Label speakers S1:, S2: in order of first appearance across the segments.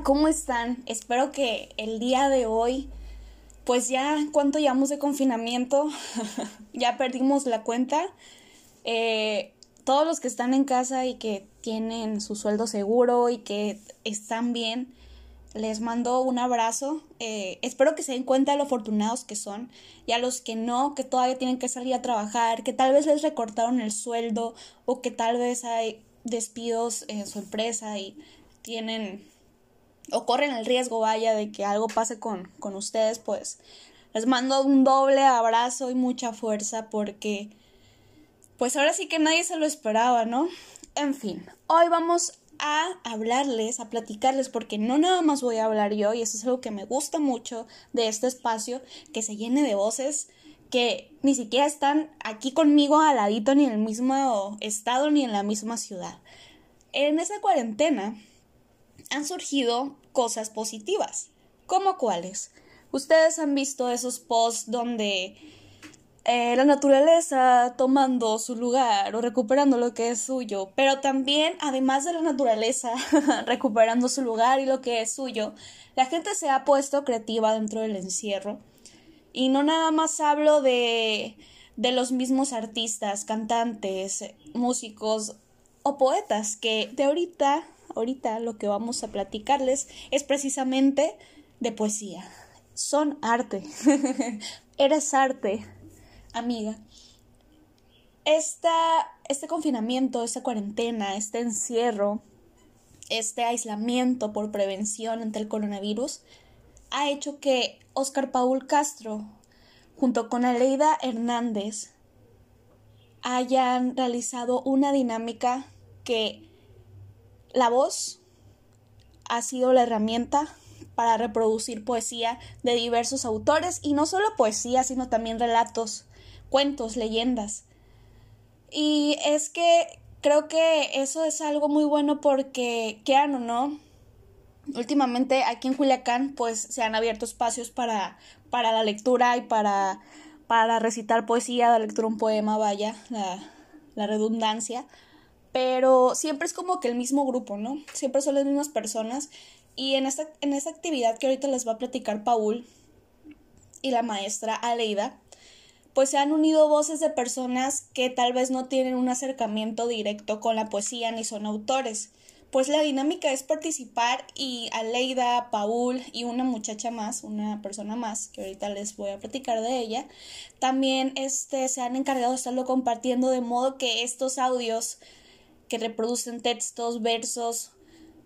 S1: ¿cómo están? Espero que el día de hoy, pues ya, ¿cuánto llevamos de confinamiento? ya perdimos la cuenta. Eh, todos los que están en casa y que tienen su sueldo seguro y que están bien, les mando un abrazo. Eh, espero que se den cuenta de lo afortunados que son y a los que no, que todavía tienen que salir a trabajar, que tal vez les recortaron el sueldo o que tal vez hay despidos en su empresa y tienen o corren el riesgo, vaya, de que algo pase con, con ustedes, pues les mando un doble abrazo y mucha fuerza porque pues ahora sí que nadie se lo esperaba, ¿no? En fin, hoy vamos a hablarles, a platicarles, porque no nada más voy a hablar yo, y eso es algo que me gusta mucho de este espacio, que se llene de voces que ni siquiera están aquí conmigo al ladito, ni en el mismo estado, ni en la misma ciudad. En esa cuarentena han surgido cosas positivas. ¿Cómo cuáles? Ustedes han visto esos posts donde eh, la naturaleza tomando su lugar o recuperando lo que es suyo, pero también, además de la naturaleza recuperando su lugar y lo que es suyo, la gente se ha puesto creativa dentro del encierro. Y no nada más hablo de, de los mismos artistas, cantantes, músicos o poetas que de ahorita ahorita lo que vamos a platicarles es precisamente de poesía. Son arte. Eres arte, amiga. Esta, este confinamiento, esta cuarentena, este encierro, este aislamiento por prevención ante el coronavirus ha hecho que Oscar Paul Castro, junto con Aleida Hernández, hayan realizado una dinámica que la voz ha sido la herramienta para reproducir poesía de diversos autores y no solo poesía, sino también relatos, cuentos, leyendas. Y es que creo que eso es algo muy bueno porque, quieran o no, últimamente aquí en Culiacán pues se han abierto espacios para, para la lectura y para, para recitar poesía, la lectura un poema, vaya, la redundancia pero siempre es como que el mismo grupo, ¿no? Siempre son las mismas personas. Y en esta, en actividad que ahorita les va a platicar Paul y la maestra Aleida, pues se han unido voces de personas que tal vez no tienen un acercamiento directo con la poesía ni son autores. Pues la dinámica es participar y Aleida, Paul y una muchacha más, una persona más, que ahorita les voy a platicar de ella, también este, se han encargado de estarlo compartiendo de modo que estos audios que reproducen textos, versos,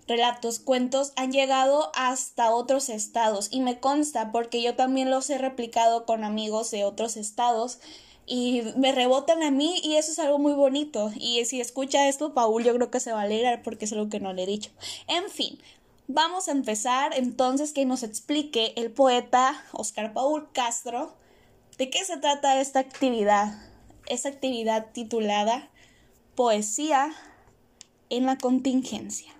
S1: relatos, cuentos, han llegado hasta otros estados. Y me consta porque yo también los he replicado con amigos de otros estados y me rebotan a mí y eso es algo muy bonito. Y si escucha esto, Paul, yo creo que se va a alegrar porque es algo que no le he dicho. En fin, vamos a empezar entonces que nos explique el poeta Oscar Paul Castro de qué se trata esta actividad. Esta actividad titulada Poesía en la contingencia.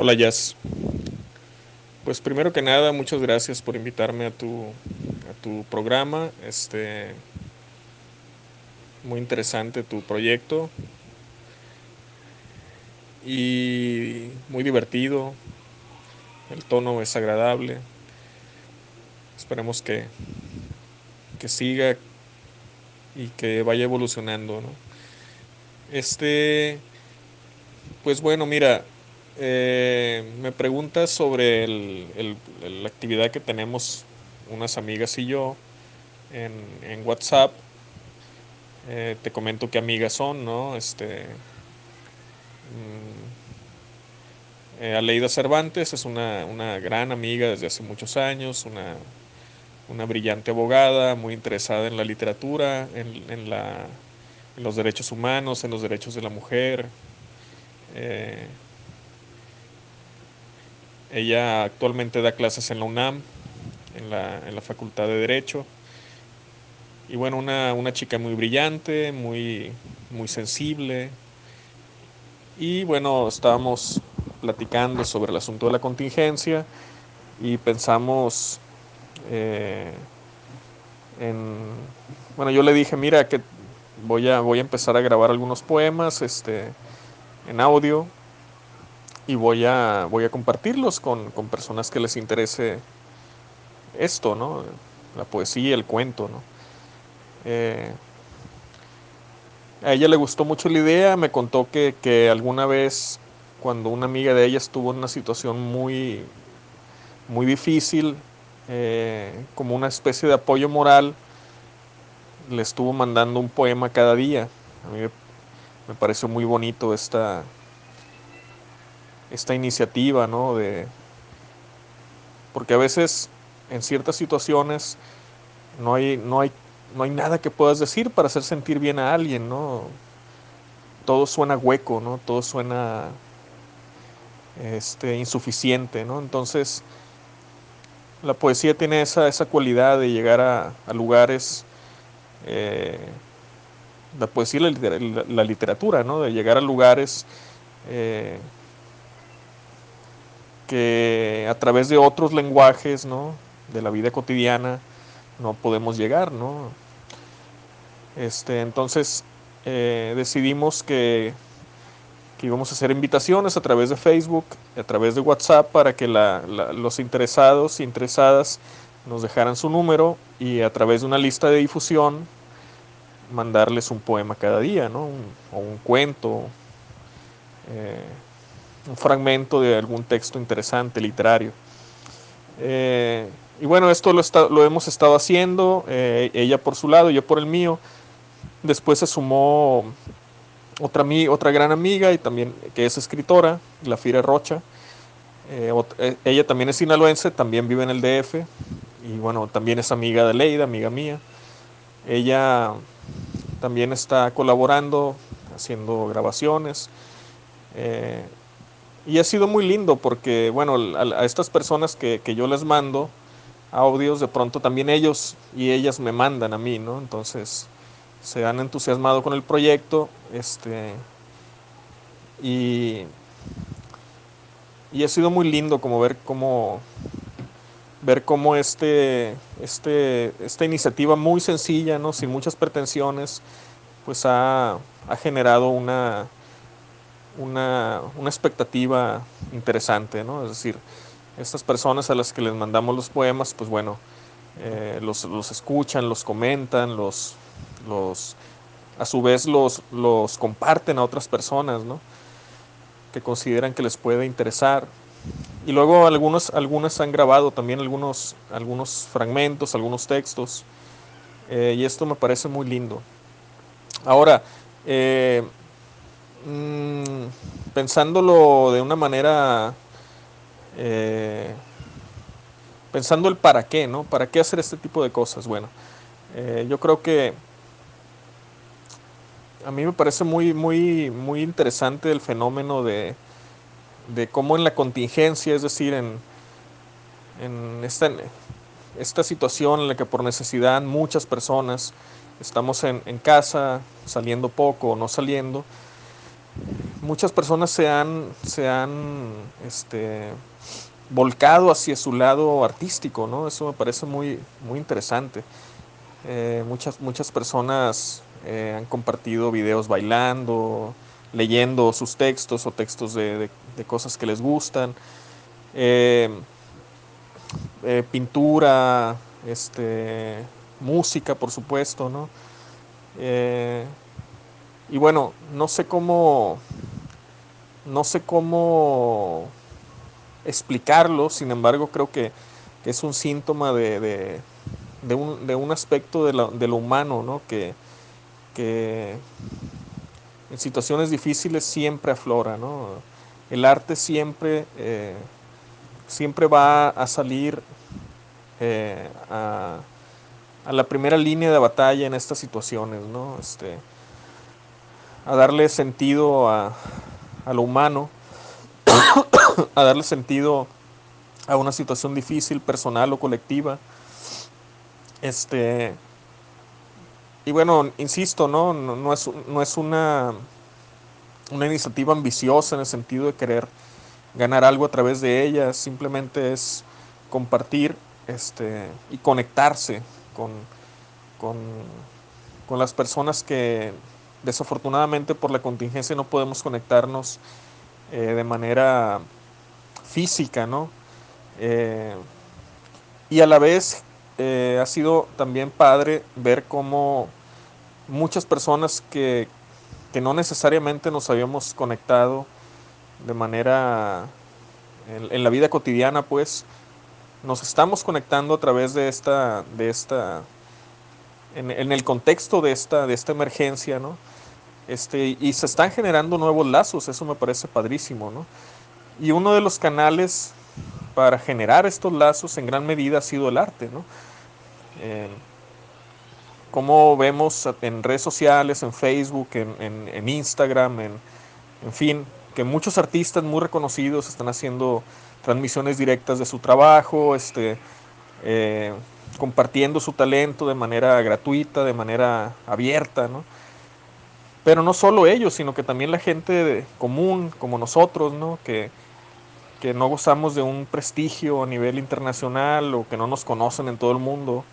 S2: Hola Jazz. Pues primero que nada, muchas gracias por invitarme a tu, a tu programa. Este, muy interesante tu proyecto y muy divertido. El tono es agradable. Esperemos que, que siga y que vaya evolucionando. Este, pues bueno, mira, eh, me preguntas sobre el, la actividad que tenemos unas amigas y yo en WhatsApp eh, te comento qué amigas son, ¿no? Este, mm, eh, Aleida Cervantes es una, gran amiga desde hace muchos años, una, brillante abogada, muy interesada en la literatura, en, la, los derechos humanos, en los derechos de la mujer. Eh, ella actualmente da clases en la UNAM, en la, en la Facultad de Derecho. Y bueno, una, chica muy brillante, muy, muy sensible y bueno, estábamos platicando sobre el asunto de la contingencia y pensamos eh, en, bueno, yo le dije, mira, que voy a, voy a empezar a grabar algunos poemas este, en audio y voy a, voy a compartirlos con, con personas que les interese esto, ¿no? La poesía, el cuento, ¿no? Eh, a ella le gustó mucho la idea, me contó que, que, alguna vez cuando una amiga de ella estuvo en una situación muy, muy difícil, eh, como una especie de apoyo moral, le estuvo mandando un poema cada día. A mí me, pareció muy bonito esta, esta iniciativa, ¿no? De, porque a veces en ciertas situaciones no hay, no hay, no hay nada que puedas decir para hacer sentir bien a alguien, ¿no? Todo suena hueco, ¿no? Todo suena este, insuficiente, ¿no? Entonces, la poesía tiene esa, esa cualidad de llegar a, lugares, eh, la poesía y la, literatura, ¿no? de llegar a lugares eh, que a través de otros lenguajes ¿no? de la vida cotidiana no podemos llegar. ¿no? Este, entonces eh, decidimos que que íbamos a hacer invitaciones a través de Facebook, a través de WhatsApp, para que los interesados y interesadas nos dejaran su número y a través de una lista de difusión mandarles un poema cada día, ¿no? o un cuento, eh, un fragmento de algún texto interesante, literario. Eh, y bueno, esto lo, lo hemos estado haciendo, eh, ella por su lado, yo por el mío. Después se sumó otra, otra gran amiga y también que es escritora, la Fira Rocha. Eh, eh, ella también es sinaloense, también vive en el DF y bueno, también es amiga de Leida, amiga mía. Ella también está colaborando, haciendo grabaciones. Y ha sido muy lindo porque, bueno, a, estas personas que, que, yo les mando audios, de pronto también ellos y ellas me mandan a mí, ¿no? Entonces, se han entusiasmado con el proyecto este, y, y ha sido muy lindo como ver cómo ver cómo este, este, esta iniciativa muy sencilla, ¿no? sin muchas pretensiones, pues ha, ha generado una, una, una, expectativa interesante, ¿no? Es decir, estas personas a las que les mandamos los poemas, pues bueno, eh, los, los, escuchan, los comentan, los, los, a su vez los, los comparten a otras personas, ¿no? que consideran que les puede interesar. Y luego algunos, algunas han grabado también algunos, algunos fragmentos, algunos textos, eh, y esto me parece muy lindo. Ahora, eh, mm, pensándolo de una manera, eh, pensando el para qué, ¿no? ¿Para qué hacer este tipo de cosas? Bueno, yo creo que a mí me parece muy, muy, muy interesante el fenómeno de, de cómo en la contingencia, es decir, en, en esta, situación en la que por necesidad muchas personas estamos en casa, saliendo poco o no saliendo, muchas personas se han, se han este, volcado hacia su lado artístico, ¿no? Eso me parece muy, muy interesante. Eh, muchas, muchas personas eh, han compartido videos bailando, leyendo sus textos o textos de, cosas que les gustan. Eh, pintura, este, música, por supuesto, ¿no? y bueno, no sé cómo, no sé cómo explicarlo, sin embargo creo que, es un síntoma de, un, de un, aspecto de, de lo humano, ¿no? Que, que en situaciones difíciles siempre aflora, ¿no? El arte siempre, eh, siempre va a salir eh, a, la primera línea de batalla en estas situaciones, ¿no? Este, a darle sentido a, a lo humano, a darle sentido a una situación difícil, personal o colectiva. Este, y bueno, insisto, ¿no? No, es, no es una una iniciativa ambiciosa en el sentido de querer ganar algo a través de ella, simplemente es compartir este, y conectarse con, con, las personas que desafortunadamente por la contingencia no podemos conectarnos eh, de manera física, ¿no? Eh, y a la vez eh, ha sido también padre ver cómo muchas personas que, que no necesariamente nos habíamos conectado de manera en, la vida cotidiana, pues nos estamos conectando a través de esta, de esta, en, en, el contexto de esta, de esta emergencia, ¿no? Este, y se están generando nuevos lazos, eso me parece padrísimo, ¿no? Y uno de los canales para generar estos lazos en gran medida ha sido el arte, ¿no? Eh, como vemos en redes sociales, en Facebook, en, Instagram, en, en, fin, que muchos artistas muy reconocidos están haciendo transmisiones directas de su trabajo, este, eh, compartiendo su talento de manera gratuita, de manera abierta, ¿no? Pero no solo ellos, sino que también la gente común, como nosotros, ¿no? Que, que no gozamos de un prestigio a nivel internacional o que no nos conocen en todo el mundo.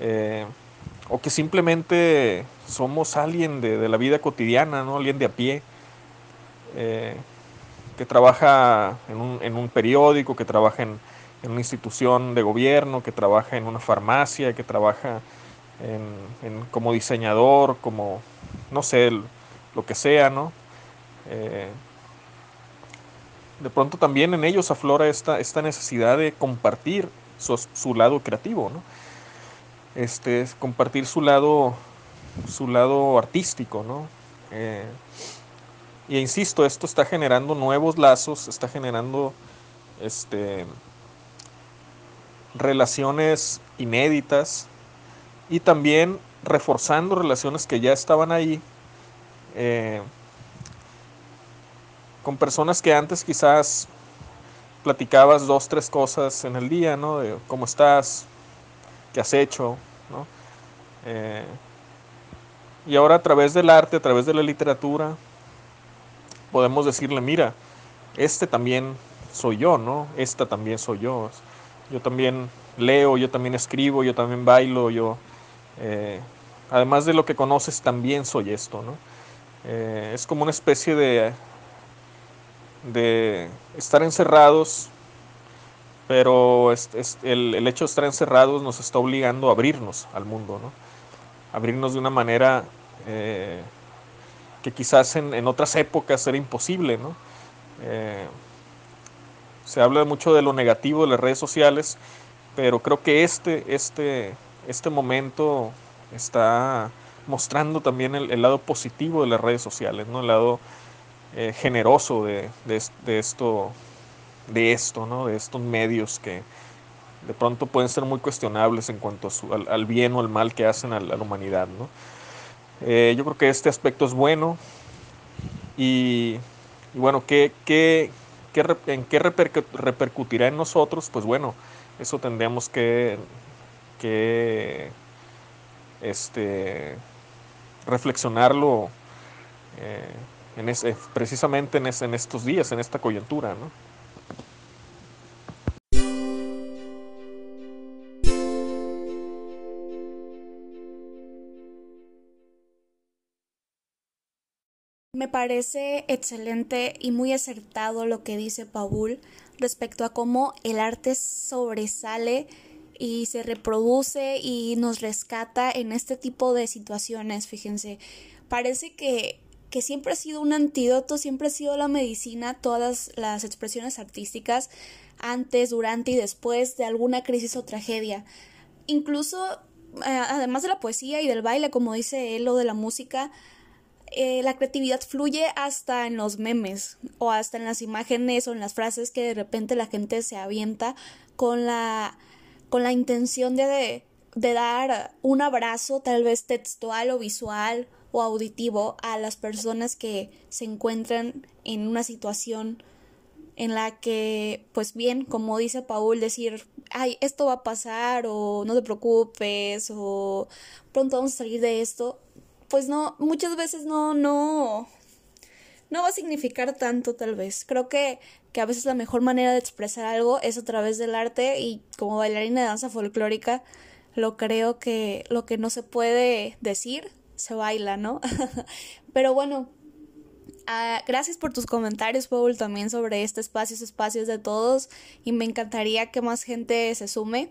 S2: Eh, o que simplemente somos alguien de, la vida cotidiana, ¿no? alguien de a pie, eh, que trabaja en un, periódico, que trabaja en, una institución de gobierno, que trabaja en una farmacia, que trabaja en, como diseñador, como, no sé, lo que sea, ¿no? Eh, de pronto también en ellos aflora esta, esta necesidad de compartir su, su lado creativo, ¿no? este, compartir su lado, su lado artístico, ¿no? Eh, y insisto, esto está generando nuevos lazos, está generando este, relaciones inéditas y también reforzando relaciones que ya estaban ahí eh, con personas que antes quizás platicabas dos, tres cosas en el día, ¿no? De cómo estás, qué has hecho, eh, y ahora a través del arte, a través de la literatura, podemos decirle, mira, este también soy yo, ¿no? Esta también soy yo. Yo también leo, yo también escribo, yo también bailo, yo... Eh, además de lo que conoces, también soy esto, ¿no? Eh, es como una especie de, de estar encerrados pero el, hecho de estar encerrados nos está obligando a abrirnos al mundo, ¿no? Abrirnos de una manera eh, que quizás en, otras épocas era imposible, ¿no? Se habla mucho de lo negativo de las redes sociales, pero creo que este, este, este momento está mostrando también el, lado positivo de las redes sociales, ¿no? El lado eh, generoso de, de esto de esto, ¿no? de estos medios que de pronto pueden ser muy cuestionables en cuanto al, bien o al mal que hacen a la, humanidad. ¿no? Eh, yo creo que este aspecto es bueno y, bueno, ¿qué, qué, en qué repercutirá en nosotros? Pues bueno, eso tendríamos que, este, reflexionarlo eh, en ese, precisamente en, en estos días, en esta coyuntura. ¿no?
S1: Me parece excelente y muy acertado lo que dice Paul respecto a cómo el arte sobresale y se reproduce y nos rescata en este tipo de situaciones, fíjense. Parece que, que siempre ha sido un antídoto, siempre ha sido la medicina, todas las expresiones artísticas, antes, durante y después de alguna crisis o tragedia. Incluso, eh, además de la poesía y del baile, como dice él, o de la música, eh, la creatividad fluye hasta en los memes o hasta en las imágenes o en las frases que de repente la gente se avienta con la, con la intención de, de dar un abrazo tal vez textual o visual o auditivo a las personas que se encuentran en una situación en la que, pues bien, como dice Paul, decir, ay, esto va a pasar o no te preocupes o pronto vamos a salir de esto, pues no, muchas veces no, no, no va a significar tanto tal vez. Creo que, que a veces la mejor manera de expresar algo es a través del arte y como bailarina de danza folclórica lo creo que lo que no se puede decir se baila, ¿no? Pero bueno, ah, gracias por tus comentarios, Paul, también sobre este espacio, espacios de todos y me encantaría que más gente se sume.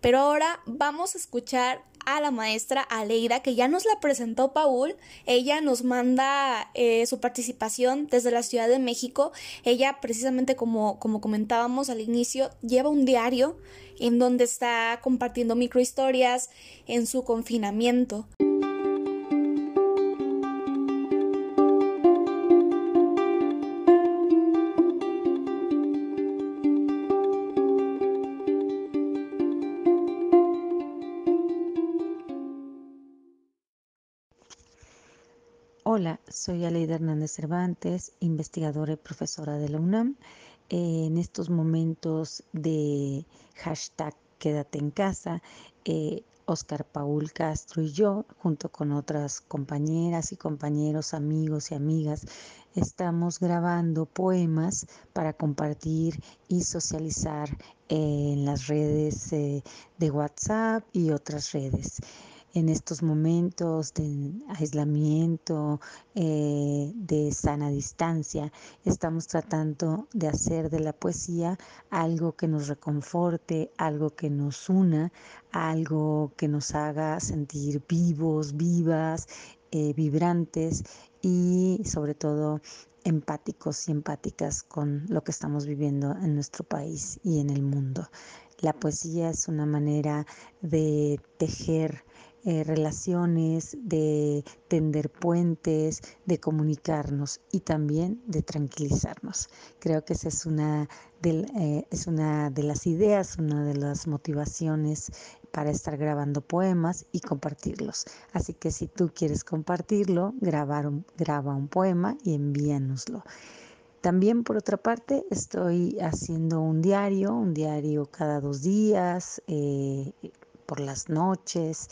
S1: Pero ahora vamos a escuchar a la maestra Aleida, que ya nos la presentó Paul. Ella nos manda eh, su participación desde la Ciudad de México. Ella, precisamente como, como comentábamos al inicio, lleva un diario en donde está compartiendo microhistorias en su confinamiento.
S3: Hola, soy Aleida Hernández Cervantes, investigadora y profesora de la UNAM. en estos momentos de hashtag Quédate en casa, Oscar eh, Paul Castro y yo, junto con otras compañeras y compañeros, amigos y amigas, estamos grabando poemas para compartir y socializar en las redes eh, de WhatsApp y otras redes en estos momentos de aislamiento, eh, de sana distancia, estamos tratando de hacer de la poesía algo que nos reconforte, algo que nos una, algo que nos haga sentir vivos, vivas, eh, vibrantes y sobre todo empáticos y empáticas con lo que estamos viviendo en nuestro país y en el mundo. La poesía es una manera de tejer eh, relaciones, de tender puentes, de comunicarnos y también de tranquilizarnos. Creo que esa es una, de, eh, es una de las ideas, una de las motivaciones para estar grabando poemas y compartirlos. Así que si tú quieres compartirlo, graba un poema y envíanoslo. También por otra parte estoy haciendo un diario, un diario cada dos días, eh, por las noches,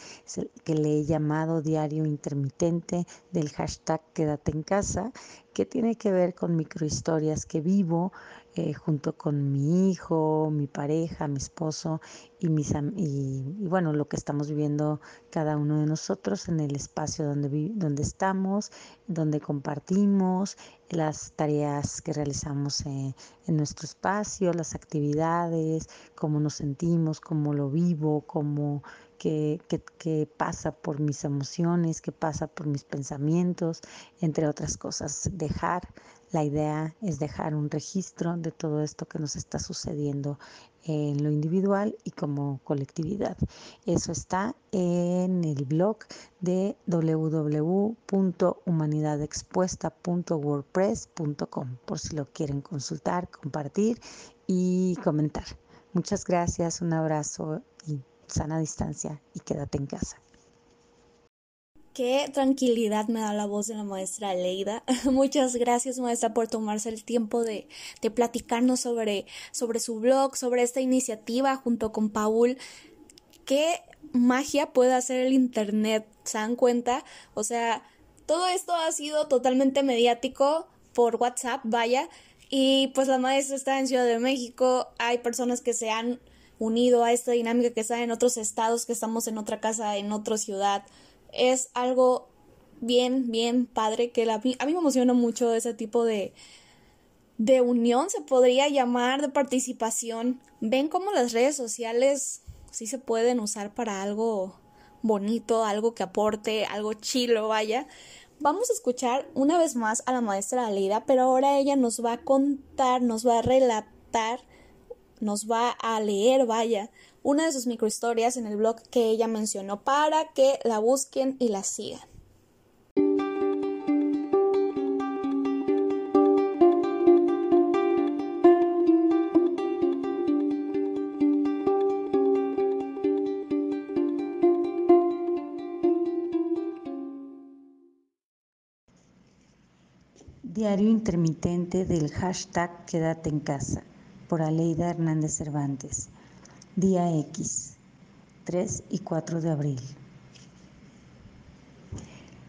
S3: que le he llamado diario intermitente del hashtag quédate en casa, que tiene que ver con microhistorias que vivo eh, junto con mi hijo, mi pareja, mi esposo y, mis, y, bueno, lo que estamos viviendo cada uno de nosotros en el espacio donde, donde estamos, donde compartimos las tareas que realizamos en nuestro espacio, las actividades, cómo nos sentimos, cómo lo vivo, cómo qué, pasa por mis emociones, qué pasa por mis pensamientos, entre otras cosas. Dejar, la idea es dejar un registro de todo esto que nos está sucediendo en lo individual y como colectividad. Eso está en el blog de www.humanidadexpuesta.wordpress.com por si lo quieren consultar, compartir y comentar. Muchas gracias, un abrazo y sana distancia y quédate en casa.
S1: Qué tranquilidad me da la voz de la maestra Leida. Muchas gracias, maestra, por tomarse el tiempo de, de platicarnos sobre, sobre su blog, sobre esta iniciativa junto con Paul. Qué magia puede hacer el Internet, ¿se dan cuenta? O sea, todo esto ha sido totalmente mediático por WhatsApp, vaya. Y pues la maestra está en Ciudad de México, hay personas que se han unido a esta dinámica que está en otros estados, que estamos en otra casa, en otra ciudad. Es algo bien, bien padre que la, a mí me emociona mucho ese tipo de, de unión, se podría llamar, de participación. Ven cómo las redes sociales sí se pueden usar para algo bonito, algo que aporte, algo chilo, vaya. Vamos a escuchar una vez más a la maestra Alida, pero ahora ella nos va a contar, nos va a relatar nos va a leer, vaya, una de sus microhistorias en el blog que ella mencionó para que la busquen y la sigan.
S3: Diario intermitente del hashtag Quédate en casa por Aleida Hernández Cervantes. Día X, 3 y 4 de abril.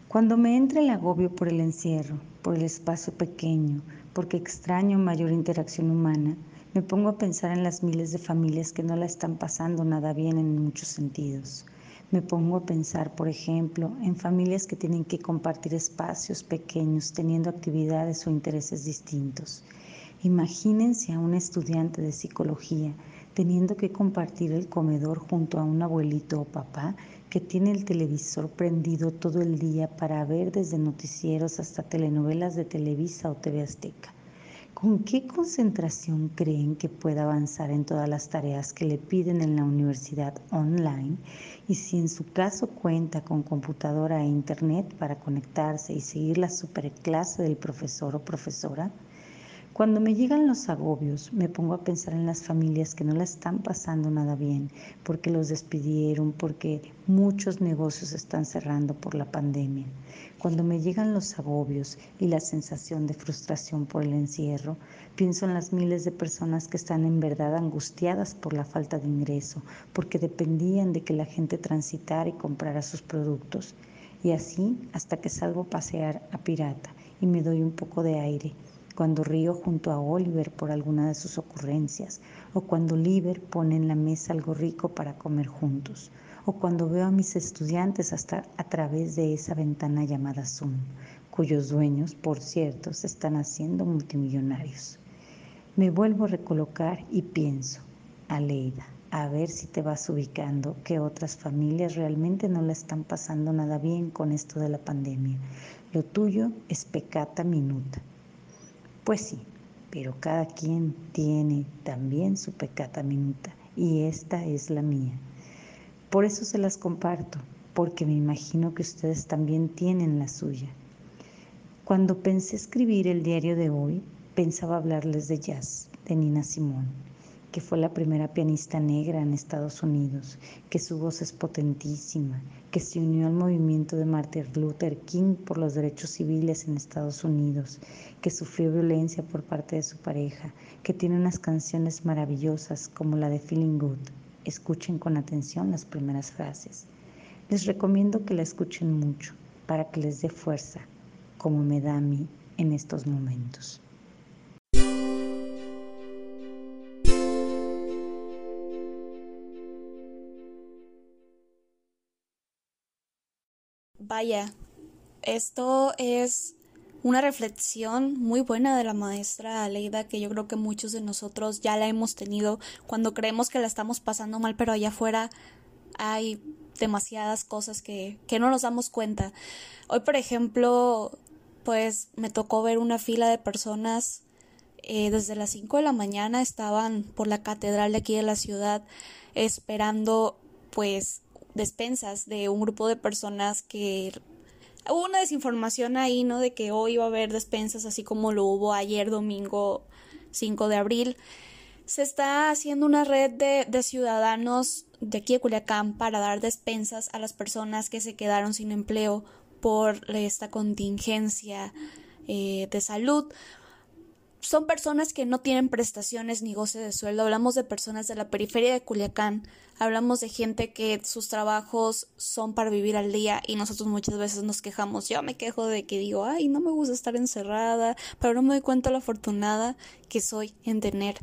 S3: Cuando me entra el agobio por el encierro, por el espacio pequeño, porque extraño mayor interacción humana, me pongo a pensar en las miles de familias que no la están pasando nada bien en muchos sentidos. Me pongo a pensar, por ejemplo, en familias que tienen que compartir espacios pequeños teniendo actividades o intereses distintos. Imagínense a un estudiante de psicología teniendo que compartir el comedor junto a un abuelito o papá que tiene el televisor prendido todo el día para ver desde noticieros hasta telenovelas de Televisa o TV Azteca. ¿Con qué concentración creen que pueda avanzar en todas las tareas que le piden en la universidad online? Y si en su caso cuenta con computadora e internet para conectarse y seguir la superclase del profesor o profesora, cuando me llegan los agobios, me pongo a pensar en las familias que no la están pasando nada bien, porque los despidieron, porque muchos negocios están cerrando por la pandemia. Cuando me llegan los agobios y la sensación de frustración por el encierro, pienso en las miles de personas que están en verdad angustiadas por la falta de ingreso, porque dependían de que la gente transitara y comprara sus productos. Y así hasta que salgo a pasear a pirata y me doy un poco de aire cuando río junto a Oliver por alguna de sus ocurrencias, o cuando Oliver pone en la mesa algo rico para comer juntos, o cuando veo a mis estudiantes hasta a través de esa ventana llamada Zoom, cuyos dueños, por cierto, se están haciendo multimillonarios. Me vuelvo a recolocar y pienso, Aleida, a ver si te vas ubicando que otras familias realmente no la están pasando nada bien con esto de la pandemia. Lo tuyo es pecata minuta. Pues sí, pero cada quien tiene también su pecata minuta y esta es la mía. Por eso se las comparto, porque me imagino que ustedes también tienen la suya. Cuando pensé escribir el diario de hoy, pensaba hablarles de jazz, de Nina Simone que fue la primera pianista negra en Estados Unidos, que su voz es potentísima, que se unió al movimiento de Martin Luther King por los derechos civiles en Estados Unidos, que sufrió violencia por parte de su pareja, que tiene unas canciones maravillosas como la de Feeling Good. Escuchen con atención las primeras frases. Les recomiendo que la escuchen mucho para que les dé fuerza, como me da a mí en estos momentos.
S1: Vaya, esto es una reflexión muy buena de la maestra Aleida que yo creo que muchos de nosotros ya la hemos tenido cuando creemos que la estamos pasando mal, pero allá afuera hay demasiadas cosas que, que no nos damos cuenta. Hoy, por ejemplo, pues me tocó ver una fila de personas eh, desde las 5 de la mañana estaban por la catedral de aquí de la ciudad esperando pues despensas de un grupo de personas que hubo una desinformación ahí, ¿no? De que hoy iba a haber despensas, así como lo hubo ayer domingo 5 de abril. Se está haciendo una red de, ciudadanos de aquí de Culiacán para dar despensas a las personas que se quedaron sin empleo por esta contingencia eh, de salud son personas que no tienen prestaciones ni goce de sueldo. Hablamos de personas de la periferia de Culiacán. Hablamos de gente que sus trabajos son para vivir al día y nosotros muchas veces nos quejamos. Yo me quejo de que digo, ay, no me gusta estar encerrada, pero no me doy cuenta lo afortunada que soy en tener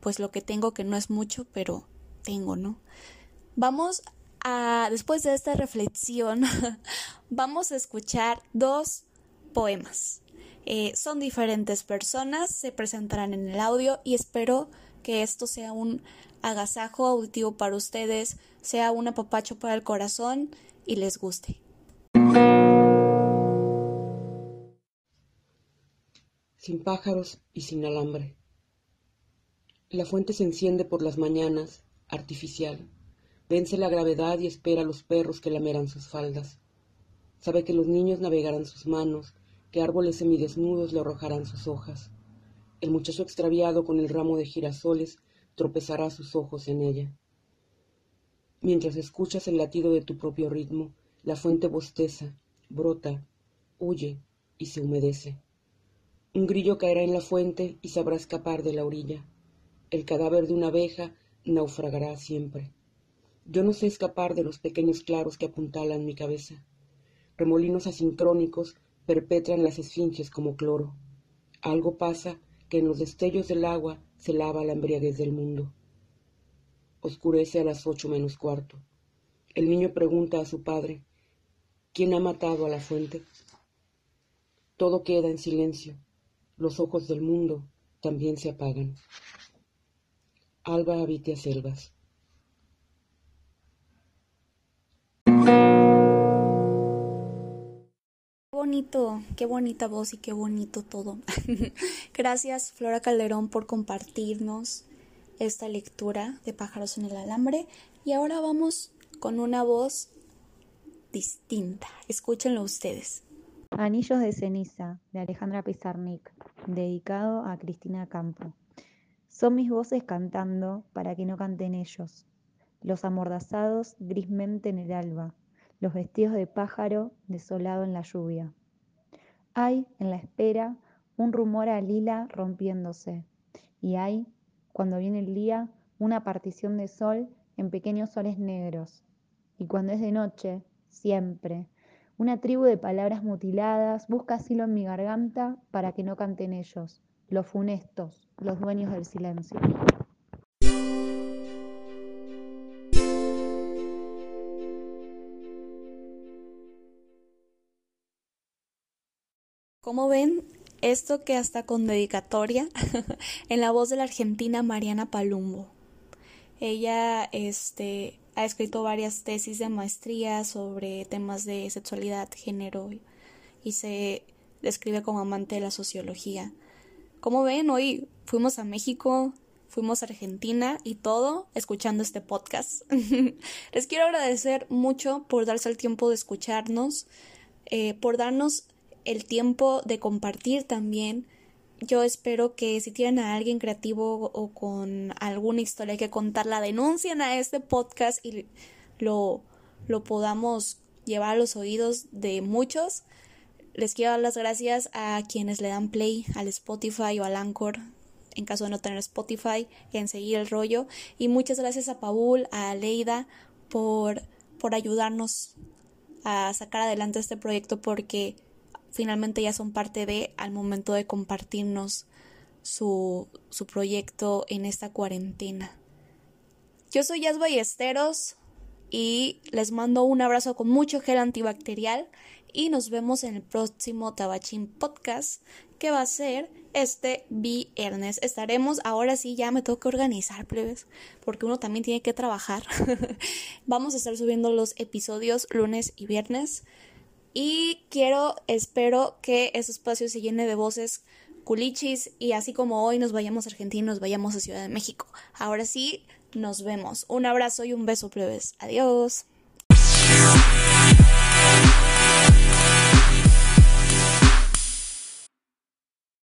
S1: pues lo que tengo que no es mucho, pero tengo, ¿no? Vamos a, después de esta reflexión, vamos a escuchar dos poemas. Eh, son diferentes personas, se presentarán en el audio y espero que esto sea un agasajo auditivo para ustedes, sea un apapacho para el corazón y les guste.
S4: Sin pájaros y sin alambre. La fuente se enciende por las mañanas, artificial. Vence la gravedad y espera a los perros que lameran sus faldas. Sabe que los niños navegarán sus manos que árboles semidesnudos le arrojarán sus hojas. El muchacho extraviado con el ramo de girasoles tropezará sus ojos en ella. Mientras escuchas el latido de tu propio ritmo, la fuente bosteza, brota, huye y se humedece. Un grillo caerá en la fuente y sabrá escapar de la orilla. El cadáver de una abeja naufragará siempre. Yo no sé escapar de los pequeños claros que apuntalan mi cabeza. remolinos asincrónicos perpetran las esfinges como cloro. Algo pasa que en los destellos del agua se lava la embriaguez del mundo. Oscurece a las ocho menos cuarto. El niño pregunta a su padre, ¿quién ha matado a la fuente? Todo queda en silencio. Los ojos del mundo también se apagan. Alba Abitia Selvas.
S1: Qué bonita voz y qué bonito todo. Gracias Flora Calderón por compartirnos esta lectura de Pájaros en el Alambre y ahora vamos con una voz distinta. Escúchenlo ustedes.
S5: Anillos de ceniza de Alejandra Pizarnik, dedicado a Cristina Campo. Son mis voces cantando para que no canten ellos, los amordazados grismente en el alba, los vestidos de pájaro desolado en la lluvia. Hay, en la espera, un rumor a lila rompiéndose, y hay, cuando viene el día, una partición de sol en pequeños soles negros, y cuando es de noche, siempre, una tribu de palabras mutiladas busca asilo en mi garganta para que no canten ellos, los funestos, los dueños del silencio.
S1: Como ven, esto que hasta con dedicatoria en la voz de la argentina Mariana Palumbo. Ella este, ha escrito varias tesis de maestría sobre temas de sexualidad, género y se describe como amante de la sociología. Como ven, hoy fuimos a México, fuimos a Argentina y todo escuchando este podcast. Les quiero agradecer mucho por darse el tiempo de escucharnos, eh, por darnos el tiempo de compartir también. Yo espero que si tienen a alguien creativo o con alguna historia que contar, la denuncien a este podcast y lo, lo podamos llevar a los oídos de muchos. Les quiero dar las gracias a quienes le dan play al Spotify o al Anchor en caso de no tener Spotify, en seguir el rollo. Y muchas gracias a Paul, a Leida por, por ayudarnos a sacar adelante este proyecto porque finalmente ya son parte de al momento de compartirnos su, su proyecto en esta cuarentena. Yo soy Yas Ballesteros y les mando un abrazo con mucho gel antibacterial y nos vemos en el próximo Tabachín Podcast que va a ser este viernes. Estaremos, ahora sí, ya me tengo que organizar, plebes, porque uno también tiene que trabajar. Vamos a estar subiendo los episodios lunes y viernes. Y quiero, espero que ese espacio se llene de voces culichis y así como hoy nos vayamos a Argentina, nos vayamos a Ciudad de México. Ahora sí, nos vemos. Un abrazo y un beso, plebes. Adiós.